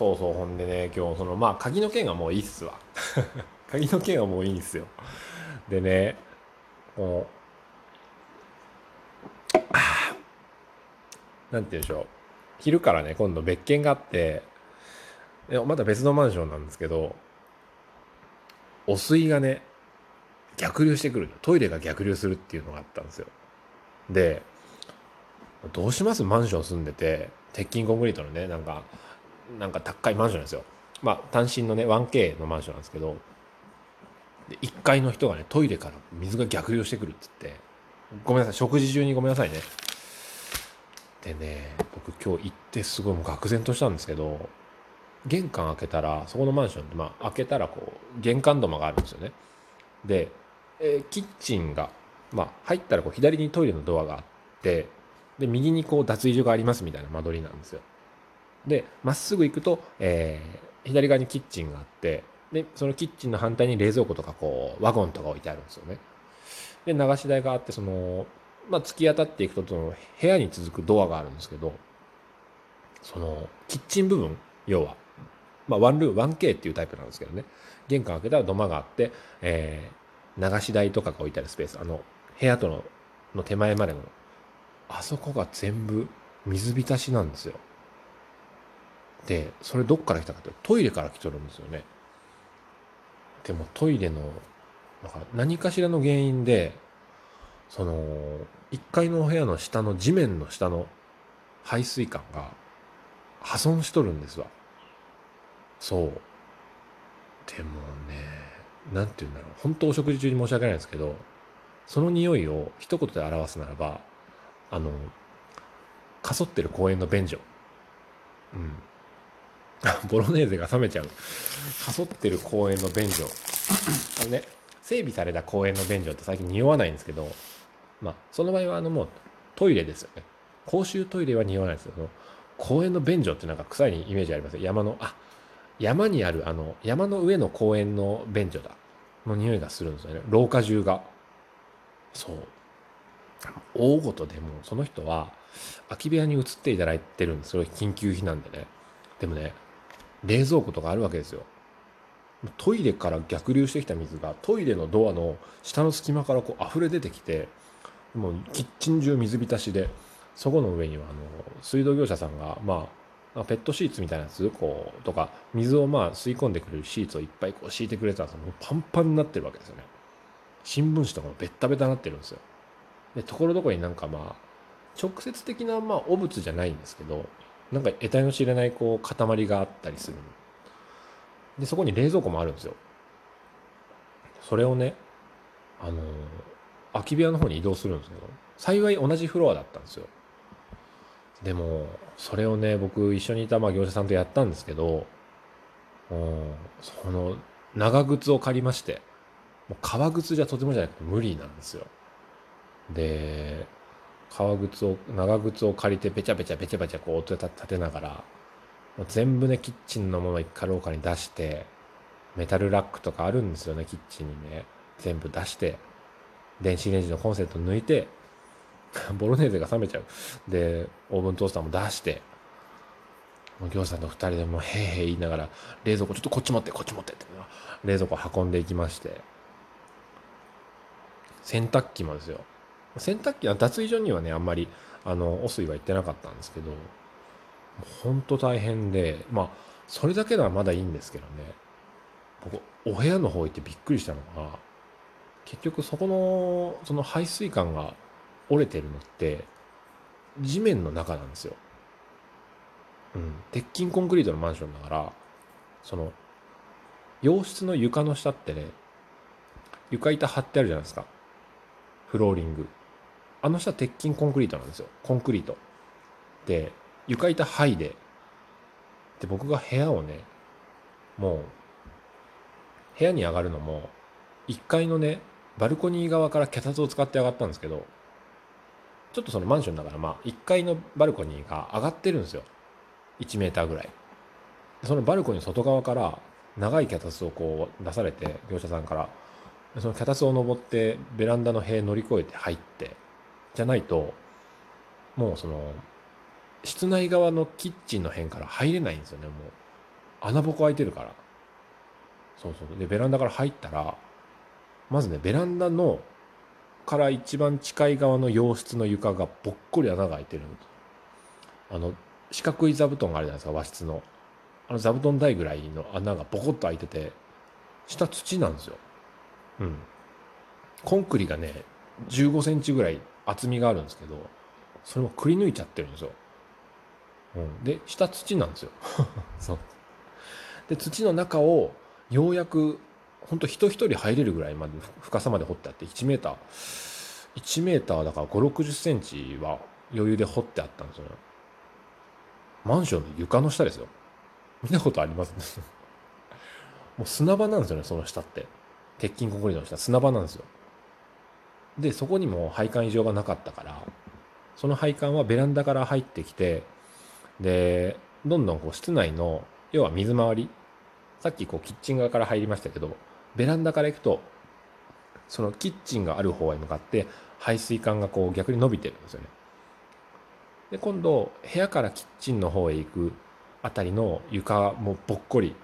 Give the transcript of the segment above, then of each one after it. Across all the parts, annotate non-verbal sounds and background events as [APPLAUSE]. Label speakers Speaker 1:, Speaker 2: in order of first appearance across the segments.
Speaker 1: そうそうほんでね今日そのまあ鍵の件はもういいっすわ。[LAUGHS] 鍵の件はもういいんすよ。でねこう [SIGHS] なんて言うんでしょう。昼からね今度別件があってまだ別のマンションなんですけど汚水がね逆流してくるトイレが逆流するっていうのがあったんですよ。でどうします？マンション住んでて鉄筋コンクリートのねなんかなんか高いマンションですよ。まあ単身のね 1K のマンションなんですけどで1階の人がねトイレから水が逆流してくるっつってごめんなさい食事中にごめんなさいね。でね僕今日行ってすごいもう愕然としたんですけど玄関開けたらそこのマンションってまあ開けたらこう玄関土間があるんですよね。で、えーキッチンがまあ入ったらこう左にトイレのドアがあってで右にこう脱衣所がありますみたいな間取りなんですよ。でまっすぐ行くと、えー左側にキッチンがあってでそのキッチンの反対に冷蔵庫とかこうワゴンとか置いてあるんですよね。で流し台があってその、まあ、突き当たっていくとその部屋に続くドアがあるんですけどそのキッチン部分要はまあ、ワンルーム 1K っていうタイプなんですけどね。玄関開けたら土間があって、えー流し台とかが置いてあるスペース。あの部屋とのの手前までのあそこが全部水浸しなんですよ。でそれどっから来たかというとトイレから来とるんですよね。でもトイレのなんか何かしらの原因でその1階のお部屋の下の地面の下の排水管が破損しとるんですわ。そう。でもねなんて言うんだろう。本当お食事中に申し訳ないんですけどその匂いを一言で表すならばあのかそってる公園の便所。うん。[LAUGHS] ボロネーゼが冷めちゃう。かそってる公園の便所。あのね整備された公園の便所って最近匂わないんですけどまあその場合はあのもうトイレですよね。公衆トイレは匂わないですけど公園の便所ってなんか臭いイメージあります山のあ山にあるあの山の上の公園の便所だ。の匂いがするんですよね。廊下中が。そう。大ごとでもその人は空き部屋に移っていただいてるんです。それ緊急避難でね。でもね冷蔵庫とかあるわけですよ。トイレから逆流してきた水がトイレのドアの下の隙間からこう溢れ出てきてもうキッチン中水浸しでそこの上にはあの水道業者さんがまあペットシーツみたいなやつこうとか水をまあ吸い込んでくれるシーツをいっぱいこう敷いてくれたんですよもうパンパンになってるわけですよね。新聞紙とかもベッタベタになってるんですよ。でところどころになんかまあ直接的なまあ汚物じゃないんですけどなんか得体の知れないこう塊があったりする。でそこに冷蔵庫もあるんですよ。それをねあの空き部屋の方に移動するんですけど幸い同じフロアだったんですよ。でもそれをね僕一緒にいたまあ業者さんとやったんですけどうんその長靴を借りましてもう革靴じゃとてもじゃなくて無理なんですよ。で革靴を長靴を借りてペチャペチャペチャペチャこう音立てながら全部ねキッチンのもの一回廊下に出してメタルラックとかあるんですよねキッチンにね。全部出して電子レンジのコンセント抜いて [LAUGHS] ボロネーゼが冷めちゃう。でオーブントースターも出してもう業者さんと二人でもうへいへい言いながら冷蔵庫ちょっとこっち持ってこっち持ってって冷蔵庫運んでいきまして。洗濯機もですよ。洗濯機は脱衣所にはねあんまりあの汚水は行ってなかったんですけど本当大変でまあそれだけではまだいいんですけどね。僕お部屋の方行ってびっくりしたのが結局そこのその排水管が折れてるのって地面の中なんですよ。うん、鉄筋コンクリートのマンションだからその洋室の床の下ってね床板張ってあるじゃないですか。フローリング。あの下鉄筋コンクリートなんですよ。コンクリート。で床板剥いで。で僕が部屋をねもう部屋に上がるのも1階のねバルコニー側から脚立を使って上がったんですけどちょっとそのマンションだからまあ1階のバルコニーが上がってるんですよ。1メーターぐらい。そのバルコニー外側から長い脚立をこう出されて業者さんから。その脚立を登ってベランダの塀乗り越えて入ってじゃないともうその室内側のキッチンの辺から入れないんですよね。もう穴ぼこ開いてるから。そうそう。でベランダから入ったらまずねベランダのから一番近い側の洋室の床がぽっこり穴が開いてるあの四角い座布団があるじゃないですか和室の。あの座布団台ぐらいの穴がボコッと開いてて下土なんですよ。うん。コンクリがね15センチぐらい厚みがあるんですけどそれもくり抜いちゃってるんですよ、うん、で下土なんですよ。[LAUGHS] そう。で土の中をようやくほんと人一人入れるぐらいまで深さまで掘ってあって1メーター1メーターだから5 6 0センチは余裕で掘ってあったんですよね。マンションの床の下ですよ。見たことあります？[LAUGHS] もう砂場なんですよねその下って。鉄筋コンクリートの下砂場なんですよでそこにも配管異常がなかったからその配管はベランダから入ってきてでどんどんこう室内の要は水回りさっきこうキッチン側から入りましたけどベランダから行くとそのキッチンがある方へ向かって排水管がこう逆に伸びてるんですよね。で今度部屋からキッチンの方へ行くあたりの床もぽっこり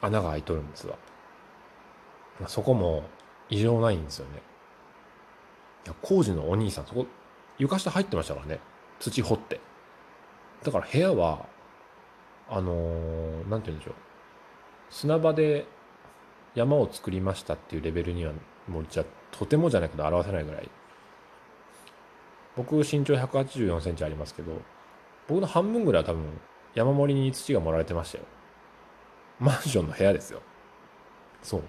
Speaker 1: 穴が開いとるんですわ。そこも異常ないんですよね。いや工事のお兄さんそこ床下入ってましたからね。土掘って。だから部屋はあのー、なんて言うんでしょう。砂場で山を作りましたっていうレベルにはもうじゃとてもじゃないけど表せないぐらい。僕身長184センチありますけど僕の半分ぐらいは多分山盛りに土が盛られてましたよ。マンションの部屋ですよ。そう。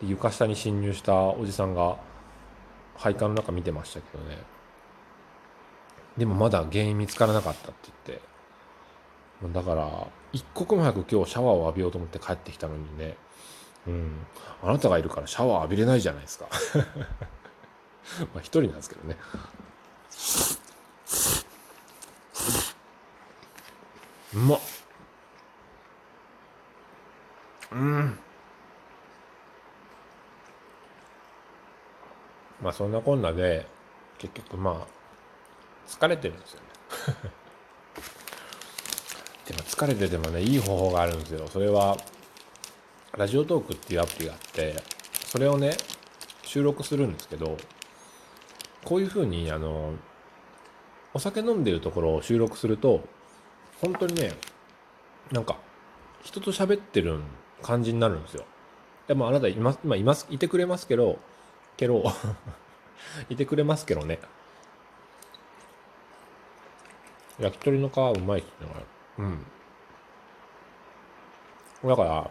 Speaker 1: で床下に侵入したおじさんが配管の中見てましたけどね。でもまだ原因見つからなかったって言って。だから一刻も早く今日シャワーを浴びようと思って帰ってきたのにね。うん。あなたがいるからシャワー浴びれないじゃないですか。[LAUGHS] まあ一人なんですけどね。うまっ。うん。まあそんなこんなで結局まあ疲れてるんですよね。[LAUGHS] でも疲れててもねいい方法があるんですよ。それはラジオトークっていうアプリがあってそれをね収録するんですけどこういうふうにあのお酒飲んでるところを収録すると本当にねなんか人と喋ってる感じになるんですよ。でもあなた今今いますいてくれますけどけど [LAUGHS] いてくれますけどね焼き鳥の皮うまいっすねこれうんだから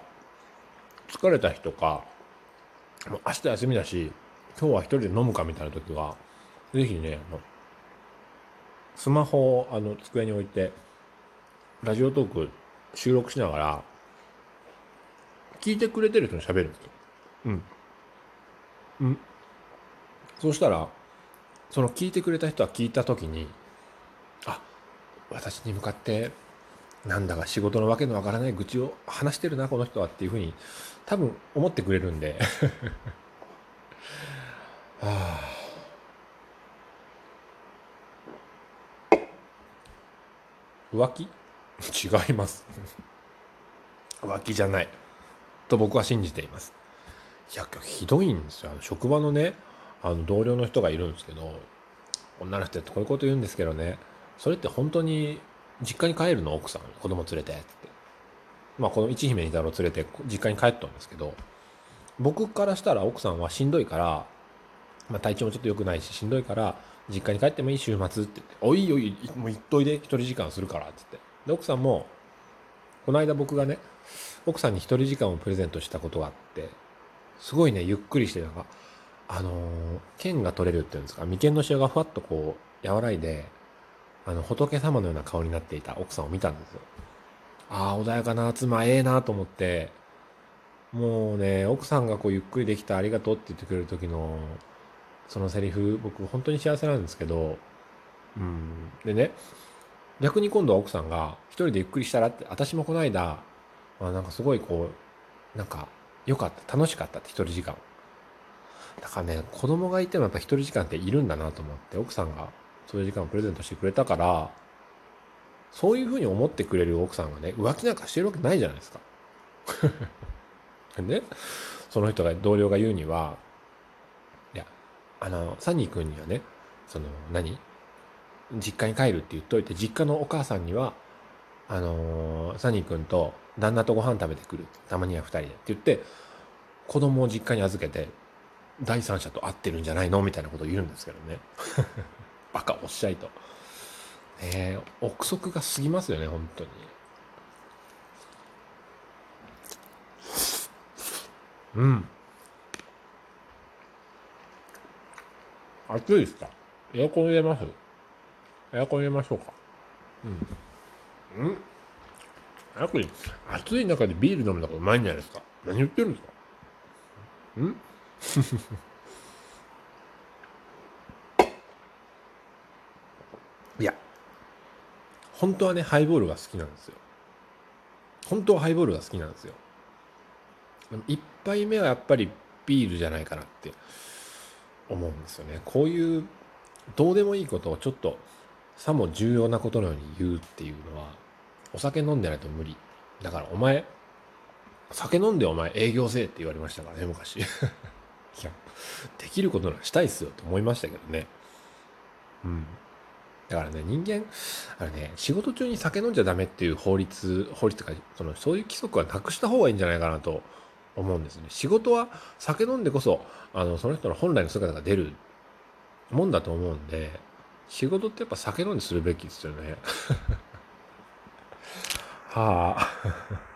Speaker 1: 疲れた日とかもう明日休みだし今日は一人で飲むかみたいな時は是非ねスマホをあの机に置いてラジオトーク収録しながら聞いてくれてる人に喋るんですよ。うん。うん。そうしたら、その聞いてくれた人は聞いた時に、あ、私に向かってなんだか仕事のわけのわからない愚痴を話してるなこの人はっていうふうに多分思ってくれるんで。[LAUGHS] はあ。浮気？違います。浮気じゃない。と僕は信じています。いやひどいんですよ。職場のねあの同僚の人がいるんですけど女の人ってこういうこと言うんですけどね。それって本当に実家に帰るの？奥さん子供連れてって。まあこの一姫二太郎連れて実家に帰ったんですけど僕からしたら奥さんはしんどいから、まあ、体調もちょっと良くないししんどいから実家に帰ってもいい週末って言って「おいおいもう行っといで一人時間するから」って言って。で奥さんもこの間僕がね奥さんに一人時間をプレゼントしたことがあってすごいねゆっくりしてなんかあの、剣が取れるっていうんですか？眉間のシワがふわっとこう和らいであの、仏様のような顔になっていた奥さんを見たんですよ。ああ、穏やかな妻、ええなと思って、もうね、奥さんがこうゆっくりできたありがとうって言ってくれる時の、そのセリフ、僕本当に幸せなんですけど、うん。でね、逆に今度は奥さんが一人でゆっくりしたらって、私もこの間、まあなんかすごいこう、なんか良かった、楽しかったって一人時間。だからね、子供がいてもやっぱ一人時間っているんだなと思って、奥さんがそういう時間をプレゼントしてくれたからそういうふうに思ってくれる奥さんがね浮気なんかしてるわけないじゃないですか。[LAUGHS] ね。その人が同僚が言うにはいやあのサニー君にはねその何？実家に帰るって言っといて実家のお母さんにはあのー、サニー君と旦那とご飯食べてくる。たまには2人でって言って子供を実家に預けて第三者と会ってるんじゃないの？みたいなことを言うんですけどね。[LAUGHS] バカおっしゃいと。えー、憶測が過ぎますよね本当に。うん。暑いですか？エアコン入れます？エアコン入れましょうか。うん。うん。やっぱり暑い中でビール飲むのがうまいんじゃないですか。何言ってるんですか？うん。[LAUGHS] いや本当はねハイボールが好きなんですよ。本当はハイボールが好きなんですよ。一杯目はやっぱりビールじゃないかなって思うんですよね。こういうどうでもいいことをちょっとさも重要なことのように言うっていうのはお酒飲んでないと無理。だからお前酒飲んでお前営業せえって言われましたからね昔。いやできることならしたいっすよと思いましたけどね。うん。だからね人間あれね仕事中に酒飲んじゃダメっていう法律法律とかそのそういう規則はなくした方がいいんじゃないかなと思うんですね。仕事は酒飲んでこそあのその人の本来の姿が出るもんだと思うんで仕事ってやっぱ酒飲んでするべきですよね。はあ。